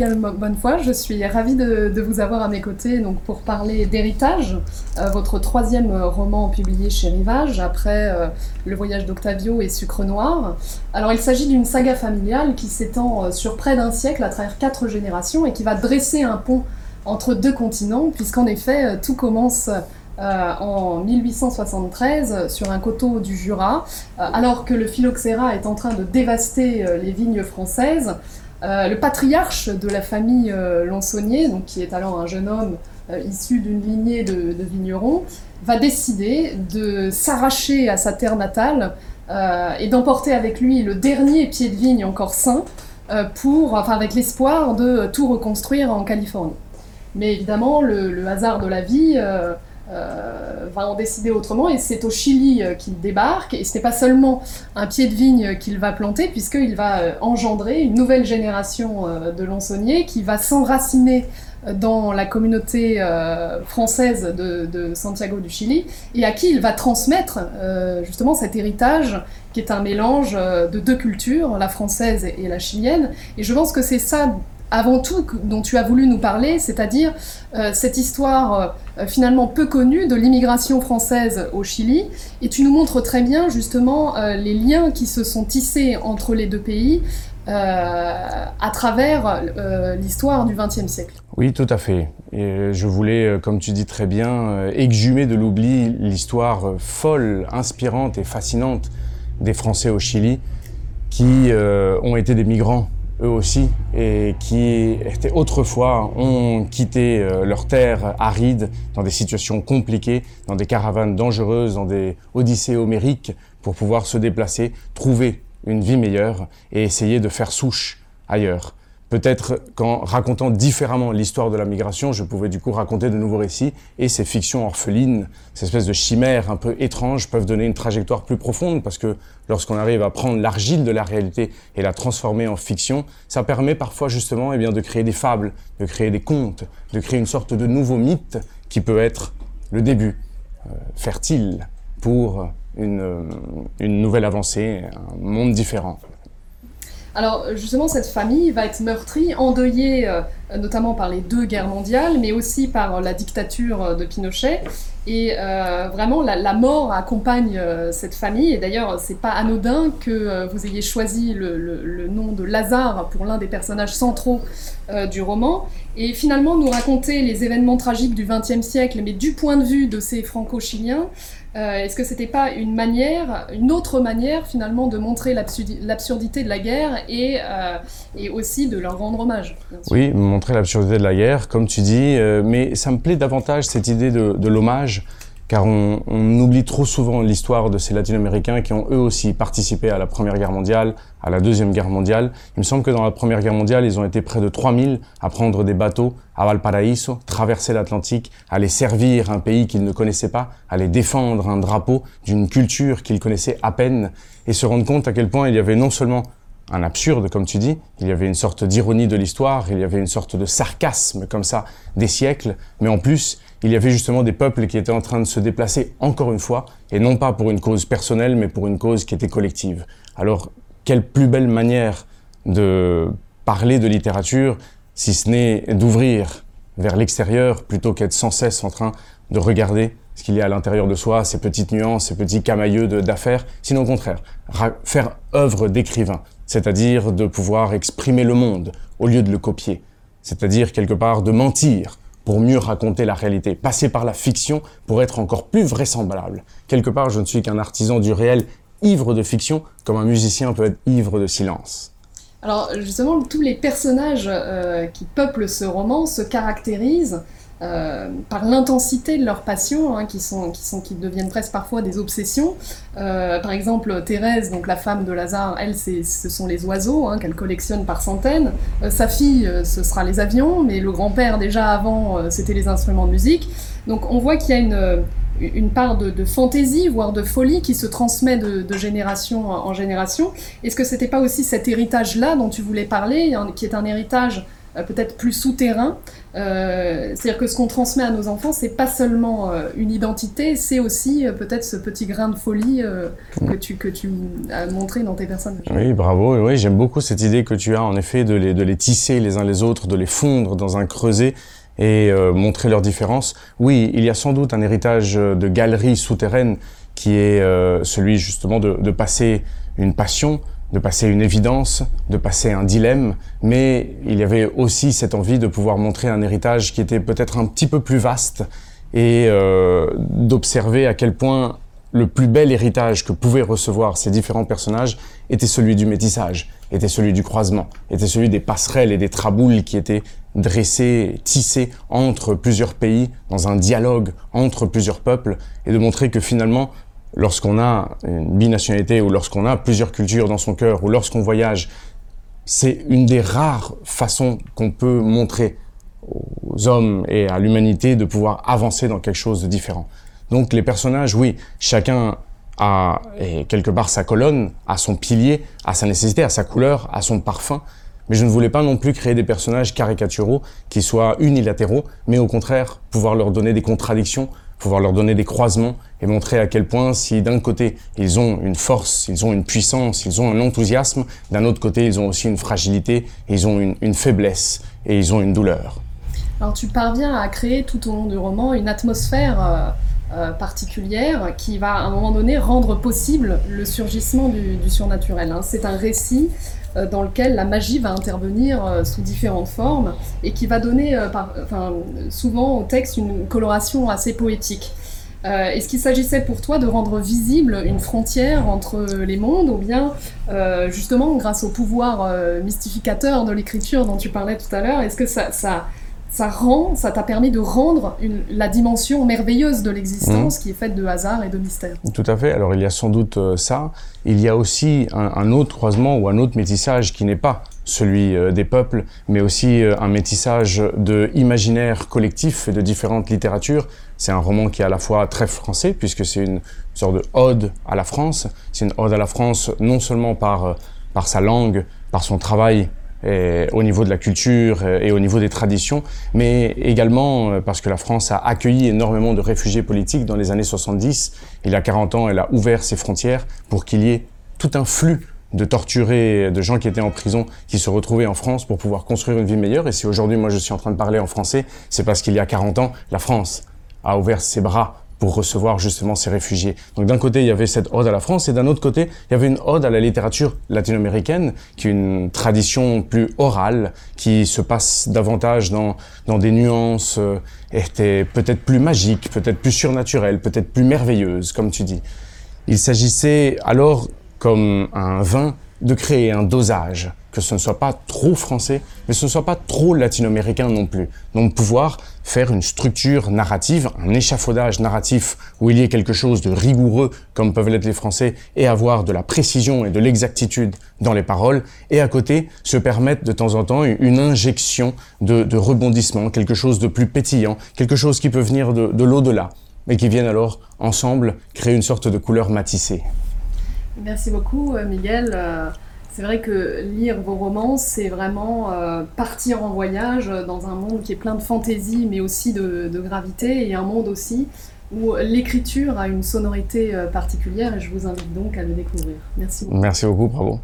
Miguel Bonnefoy, je suis ravie de, vous avoir à mes côtés donc, pour parler d'Héritage, euh, votre troisième roman publié chez Rivage après euh, Le voyage d'Octavio et Sucre Noir. Alors il s'agit d'une saga familiale qui s'étend euh, sur près d'un siècle à travers quatre générations et qui va dresser un pont entre deux continents, puisqu'en effet tout commence en 1873 sur un coteau du Jura, alors que le phylloxéra est en train de dévaster les vignes françaises. Euh, le patriarche de la famille euh, donc qui est alors un jeune homme euh, issu d'une lignée de, vignerons, va décider de s'arracher à sa terre natale et d'emporter avec lui le dernier pied de vigne encore sain, pour, enfin, avec l'espoir de tout reconstruire en Californie. Mais évidemment, le hasard de la vie euh, va en décider autrement et c'est au Chili euh, qu'il débarque et ce n'est pas seulement un pied de vigne qu'il va planter puisqu'il va euh, engendrer une nouvelle génération de lansonniers qui va s'enraciner dans la communauté française de, Santiago du Chili et à qui il va transmettre justement cet héritage qui est un mélange de deux cultures, la française et la chilienne. Et je pense que c'est ça avant tout dont tu as voulu nous parler, c'est-à-dire euh, cette histoire euh, finalement peu connue de l'immigration française au Chili. Et tu nous montres très bien justement euh, les liens qui se sont tissés entre les deux pays à travers l'histoire du XXe siècle. Oui, tout à fait. Et je voulais, comme tu dis très bien, exhumer de l'oubli l'histoire folle, inspirante et fascinante des Français au Chili qui ont été des migrants eux aussi, et qui étaient autrefois ont quitté euh, leurs terres arides dans des situations compliquées, dans des caravanes dangereuses, dans des odyssées homériques pour pouvoir se déplacer, trouver une vie meilleure et essayer de faire souche ailleurs. Peut-être qu'en racontant différemment l'histoire de la migration, je pouvais du coup raconter de nouveaux récits et ces fictions orphelines, ces espèces de chimères un peu étranges peuvent donner une trajectoire plus profonde parce que lorsqu'on arrive à prendre l'argile de la réalité et la transformer en fiction, ça permet parfois justement eh bien, de créer des fables, de créer des contes, de créer une sorte de nouveau mythe qui peut être le début euh, fertile pour une, une nouvelle avancée, un monde différent. Alors justement, cette famille va être meurtrie, endeuillée euh, notamment par les deux guerres mondiales, mais aussi par la dictature de Pinochet. Et euh, vraiment, la, mort accompagne euh, cette famille. Et d'ailleurs, c'est pas anodin que vous ayez choisi le, nom de Lazare pour l'un des personnages centraux du roman. Et finalement, nous raconter les événements tragiques du XXe siècle, mais du point de vue de ces franco-chiliens, euh, est-ce que c'était pas une manière, une autre manière finalement de montrer l'absurdité de la guerre et, euh, et, aussi de leur rendre hommage Oui, montrer l'absurdité de la guerre, comme tu dis, euh, mais ça me plaît davantage cette idée de, de l'hommage car on, oublie trop souvent l'histoire de ces latino-américains qui ont eux aussi participé à la Première Guerre mondiale, à la Deuxième Guerre mondiale. Il me semble que dans la Première Guerre mondiale, ils ont été près de 3000 à prendre des bateaux à Valparaiso, traverser l'Atlantique, aller servir un pays qu'ils ne connaissaient pas, aller défendre un drapeau d'une culture qu'ils connaissaient à peine, et se rendre compte à quel point il y avait non seulement un absurde, comme tu dis. Il y avait une sorte d'ironie de l'histoire, il y avait une sorte de sarcasme comme ça des siècles, mais en plus, il y avait justement des peuples qui étaient en train de se déplacer encore une fois, et non pas pour une cause personnelle, mais pour une cause qui était collective. Alors, quelle plus belle manière de parler de littérature, si ce n'est d'ouvrir vers l'extérieur plutôt qu'être sans cesse en train de regarder ce qu'il y a à l'intérieur de soi, ces petites nuances, ces petits camailleux d'affaires, sinon au contraire, faire œuvre d'écrivain, c'est-à-dire de pouvoir exprimer le monde au lieu de le copier, c'est-à-dire quelque part de mentir pour mieux raconter la réalité, passer par la fiction pour être encore plus vraisemblable. Quelque part, je ne suis qu'un artisan du réel ivre de fiction, comme un musicien peut être ivre de silence. Alors justement, tous les personnages euh, qui peuplent ce roman se caractérisent euh, par l'intensité de leur passion, hein, qui, sont, qui, sont, qui deviennent presque parfois des obsessions. Euh, par exemple, Thérèse, donc la femme de Lazare, elle, ce sont les oiseaux hein, qu'elle collectionne par centaines. Euh, sa fille, ce sera les avions, mais le grand-père, déjà avant, c'était les instruments de musique. Donc on voit qu'il y a une, une part de, fantaisie, voire de folie, qui se transmet de, de génération en génération. Est-ce que c'était pas aussi cet héritage-là dont tu voulais parler, qui est un héritage peut-être plus souterrain. C'est-à-dire que ce qu'on transmet à nos enfants, c'est pas seulement une identité, c'est aussi peut-être ce petit grain de folie que, tu, que tu as montré dans tes personnages. Oui, bravo. Oui, j'aime beaucoup cette idée que tu as en effet de les, de les tisser les uns les autres, de les fondre dans un creuset et montrer leurs différences. Oui, il y a sans doute un héritage de galeries souterraines qui est euh, celui justement de, de, passer une passion, de passer une évidence, de passer un dilemme, mais il y avait aussi cette envie de pouvoir montrer un héritage qui était peut-être un petit peu plus vaste et euh, d'observer à quel point le plus bel héritage que pouvaient recevoir ces différents personnages était celui du métissage, était celui du croisement, était celui des passerelles et des traboules qui étaient dressées, tissées entre plusieurs pays, dans un dialogue entre plusieurs peuples, et de montrer que finalement lorsqu'on a une binationalité ou lorsqu'on a plusieurs cultures dans son cœur ou lorsqu'on voyage, c'est une des rares façons qu'on peut montrer aux hommes et à l'humanité de pouvoir avancer dans quelque chose de différent. Donc les personnages, oui, chacun a quelque part sa colonne, a son pilier, a sa nécessité, a sa couleur, a son parfum. Mais je ne voulais pas non plus créer des personnages caricaturaux qui soient unilatéraux, mais au contraire pouvoir leur donner des contradictions pouvoir leur donner des croisements et montrer à quel point si d'un côté ils ont une force, ils ont une puissance, ils ont un enthousiasme, d'un autre côté ils ont aussi une fragilité, ils ont une, faiblesse et ils ont une douleur. Alors tu parviens à créer tout au long du roman une atmosphère euh, particulière qui va à un moment donné rendre possible le surgissement du, surnaturel. Hein. C'est un récit euh, dans lequel la magie va intervenir euh, sous différentes formes et qui va donner enfin, souvent au texte une coloration assez poétique. Est-ce qu'il s'agissait pour toi de rendre visible une frontière entre les mondes ou bien justement grâce au pouvoir mystificateur de l'écriture dont tu parlais tout à l'heure, est-ce que ça ça rend, ça t'a permis de rendre la dimension merveilleuse de l'existence mmh. qui est faite de hasard et de mystère. Tout à fait. Alors il y a sans doute euh, ça. Il y a aussi un, autre croisement ou un autre métissage qui n'est pas celui euh, des peuples, mais aussi euh, un métissage de imaginaire collectif et de différentes littératures. C'est un roman qui est à la fois très français, puisque c'est une sorte de ode à la France. C'est une ode à la France non seulement par, par sa langue, par son travail au niveau de la culture et au niveau des traditions, mais également euh, parce que la France a accueilli énormément de réfugiés politiques dans les années 70. Il y a 40 ans, elle a ouvert ses frontières pour qu'il y ait tout un flux de torturés, de gens qui étaient en prison, qui se retrouvaient en France pour pouvoir construire une vie meilleure. Et si aujourd'hui, moi, je suis en train de parler en français, c'est parce qu'il y a 40 ans, la France a ouvert ses bras pour recevoir justement ces réfugiés. Donc d'un côté, il y avait cette ode à la France et d'un autre côté, il y avait une ode à la littérature latino-américaine, qui est une tradition plus orale, qui se passe davantage dans, dans des nuances, euh, était peut-être plus magiques, peut-être plus surnaturelles, peut-être plus merveilleuses, comme tu dis. Il s'agissait alors, comme un vin, de créer un dosage, que ce ne soit pas trop français, mais ce ne soit pas trop latino-américain non plus. Donc pouvoir faire une structure narrative, un échafaudage narratif où il y ait quelque chose de rigoureux, comme peuvent l'être les Français, et avoir de la précision et de l'exactitude dans les paroles, et à côté se permettre de temps en temps une injection de, rebondissement, quelque chose de plus pétillant, quelque chose qui peut venir de, de l'au-delà, mais qui viennent alors ensemble créer une sorte de couleur matissée. Merci beaucoup, euh, Miguel. Euh, c'est vrai que lire vos romans, c'est vraiment euh, partir en voyage dans un monde qui est plein de fantaisie, mais aussi de, gravité, et un monde aussi où l'écriture a une sonorité particulière, et je vous invite donc à le découvrir. Merci beaucoup. Merci beaucoup, bravo.